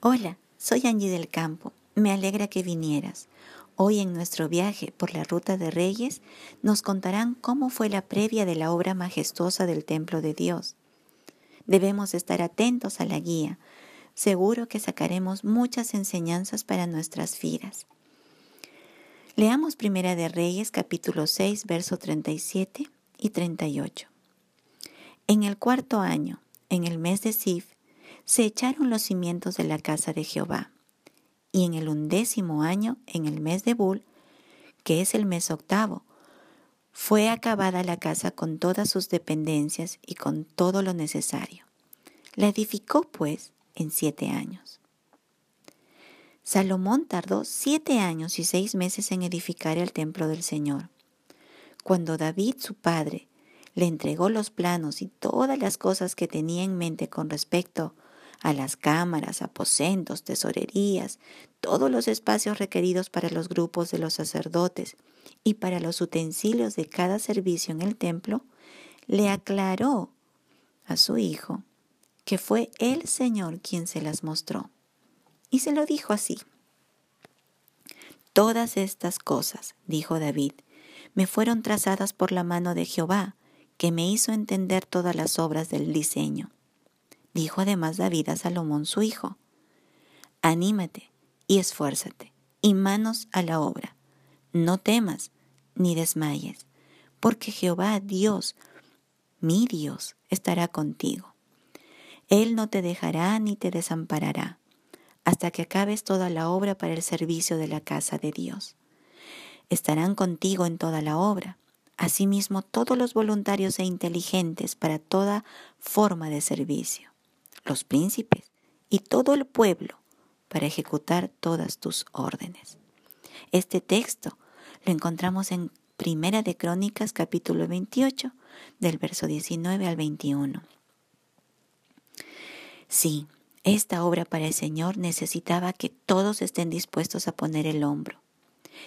Hola, soy Angie del Campo. Me alegra que vinieras. Hoy en nuestro viaje por la ruta de Reyes nos contarán cómo fue la previa de la obra majestuosa del templo de Dios. Debemos estar atentos a la guía. Seguro que sacaremos muchas enseñanzas para nuestras vidas. Leamos Primera de Reyes capítulo 6 verso 37 y 38. En el cuarto año, en el mes de Sif, se echaron los cimientos de la casa de Jehová. Y en el undécimo año, en el mes de Bul, que es el mes octavo, fue acabada la casa con todas sus dependencias y con todo lo necesario. La edificó, pues, en siete años. Salomón tardó siete años y seis meses en edificar el templo del Señor. Cuando David, su padre, le entregó los planos y todas las cosas que tenía en mente con respecto a las cámaras, aposentos, tesorerías, todos los espacios requeridos para los grupos de los sacerdotes y para los utensilios de cada servicio en el templo, le aclaró a su hijo que fue el Señor quien se las mostró. Y se lo dijo así. Todas estas cosas, dijo David, me fueron trazadas por la mano de Jehová, que me hizo entender todas las obras del diseño. Dijo además David a Salomón su hijo, Anímate y esfuérzate, y manos a la obra. No temas ni desmayes, porque Jehová Dios, mi Dios, estará contigo. Él no te dejará ni te desamparará, hasta que acabes toda la obra para el servicio de la casa de Dios. Estarán contigo en toda la obra, asimismo todos los voluntarios e inteligentes para toda forma de servicio los príncipes y todo el pueblo para ejecutar todas tus órdenes. Este texto lo encontramos en Primera de Crónicas capítulo 28 del verso 19 al 21. Sí, esta obra para el Señor necesitaba que todos estén dispuestos a poner el hombro.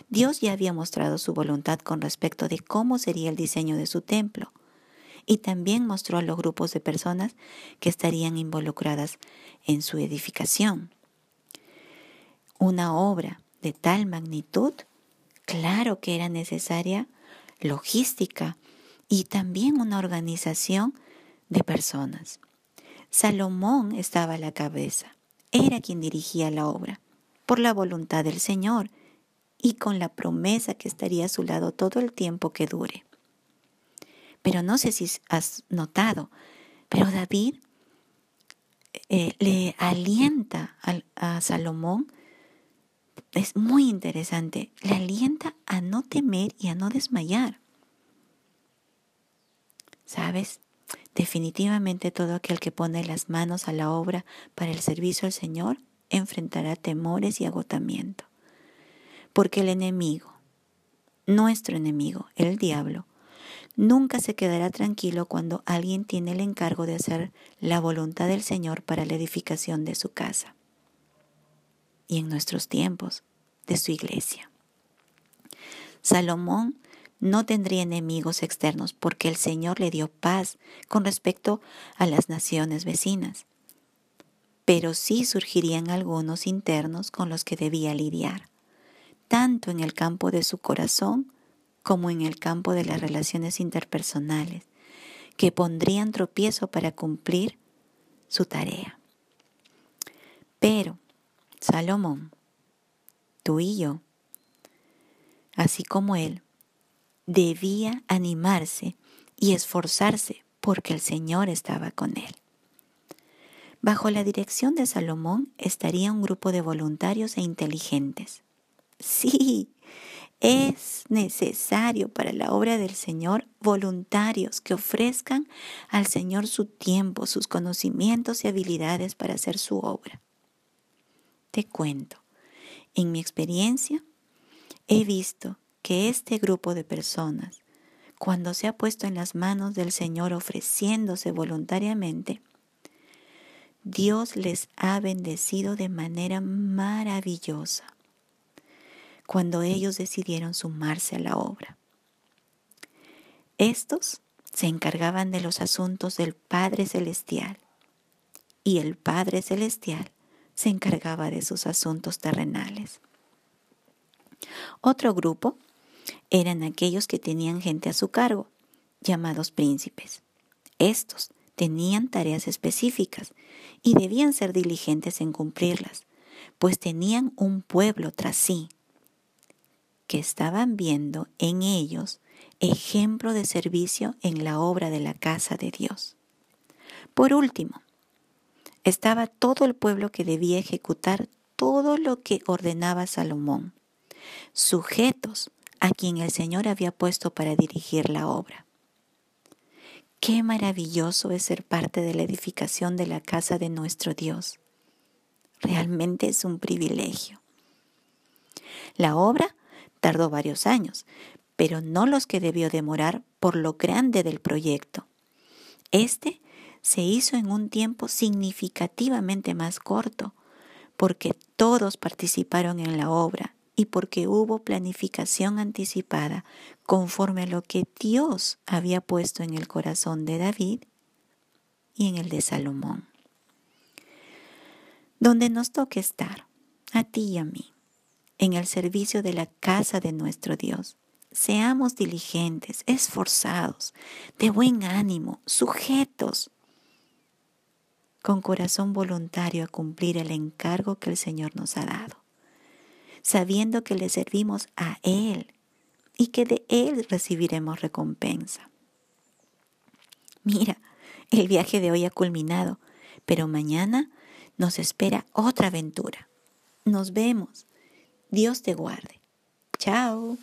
Dios ya había mostrado su voluntad con respecto de cómo sería el diseño de su templo, y también mostró a los grupos de personas que estarían involucradas en su edificación. Una obra de tal magnitud, claro que era necesaria logística y también una organización de personas. Salomón estaba a la cabeza, era quien dirigía la obra, por la voluntad del Señor y con la promesa que estaría a su lado todo el tiempo que dure. Pero no sé si has notado, pero David eh, le alienta a, Salomón, es muy interesante, le alienta a no temer y a no desmayar. ¿Sabes? Definitivamente todo aquel que pone las manos a la obra para el servicio al Señor enfrentará temores y agotamiento. Porque el enemigo, nuestro enemigo, el diablo, nunca se quedará tranquilo cuando alguien tiene el encargo de hacer la voluntad del Señor para la edificación de su casa y en nuestros tiempos de su iglesia. Salomón no tendría enemigos externos porque el Señor le dio paz con respecto a las naciones vecinas, pero sí surgirían algunos internos con los que debía lidiar, tanto en el campo de su corazón como en el campo de las relaciones interpersonales, que pondrían tropiezo para cumplir su tarea. Pero, Salomón, tú y yo, así como él, debía animarse y esforzarse porque el Señor estaba con él. Bajo la dirección de Salomón estaría un grupo de voluntarios e inteligentes. Sí, es necesario para la obra del Señor voluntarios que ofrezcan al Señor su tiempo, sus conocimientos y habilidades para hacer su obra. Te cuento, en mi experiencia he visto que este grupo de personas, cuando se ha puesto en las manos del Señor ofreciéndose voluntariamente, Dios les ha bendecido de manera maravillosa cuando ellos decidieron sumarse a la obra. Estos se encargaban de los asuntos del Padre Celestial y el Padre Celestial se encargaba de sus asuntos terrenales. Otro grupo eran aquellos que tenían gente a su cargo, llamados príncipes. Estos tenían tareas específicas y debían ser diligentes en cumplirlas, pues tenían un pueblo tras sí, que estaban viendo en ellos ejemplo de servicio en la obra de la casa de Dios. Por último, estaba todo el pueblo que debía ejecutar todo lo que ordenaba Salomón, sujetos a quien el Señor había puesto para dirigir la obra. Qué maravilloso es ser parte de la edificación de la casa de nuestro Dios. Realmente es un privilegio. La obra tardó varios años, pero no los que debió demorar por lo grande del proyecto. Este se hizo en un tiempo significativamente más corto, porque todos participaron en la obra y porque hubo planificación anticipada conforme a lo que Dios había puesto en el corazón de David y en el de Salomón. Donde nos toque estar, a ti y a mí, en el servicio de la casa de nuestro Dios. Seamos diligentes, esforzados, de buen ánimo, sujetos, con corazón voluntario a cumplir el encargo que el Señor nos ha dado sabiendo que le servimos a Él y que de Él recibiremos recompensa. Mira, el viaje de hoy ha culminado, pero mañana nos espera otra aventura. Nos vemos. Dios te guarde. Chao.